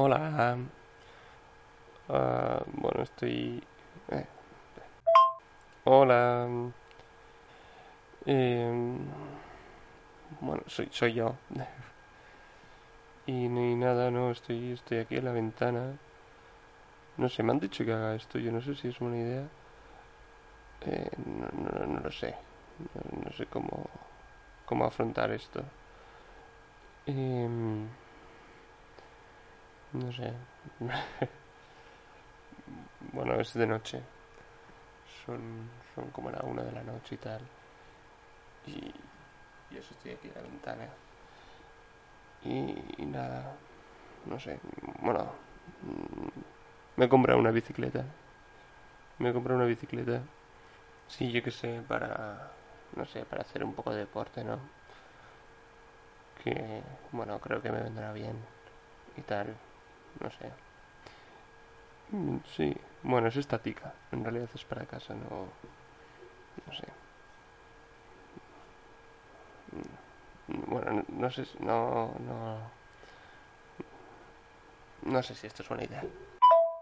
Hola. Ah, bueno, estoy... eh. Hola. Em, bueno, soy, soy yo. Y ni nada, no, estoy, estoy aquí en la ventana. No sé, me han dicho que haga esto, yo no sé si es buena idea. Eh, no, no, no lo sé. No, no sé cómo, cómo afrontar esto. Em, no sé. Bueno, es de noche. Son, son como la una de la noche y tal. Y, y eso estoy aquí en la ventana. Y, nada, no sé. Bueno, me he comprado una bicicleta. Me he comprado una bicicleta. Sí, yo qué sé, para, no sé, para hacer un poco de deporte, ¿no? Que, bueno, creo que me vendrá bien y tal. No sé. Mm, Sí, bueno, es estática. En realidad es para casa, no, no sé. Mm, Bueno, no, no sé, no, no, no sé si esto es buena idea.